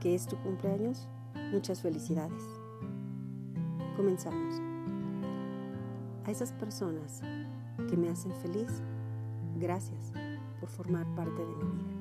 que es tu cumpleaños, muchas felicidades. Comenzamos. A esas personas que me hacen feliz, gracias por formar parte de mi vida.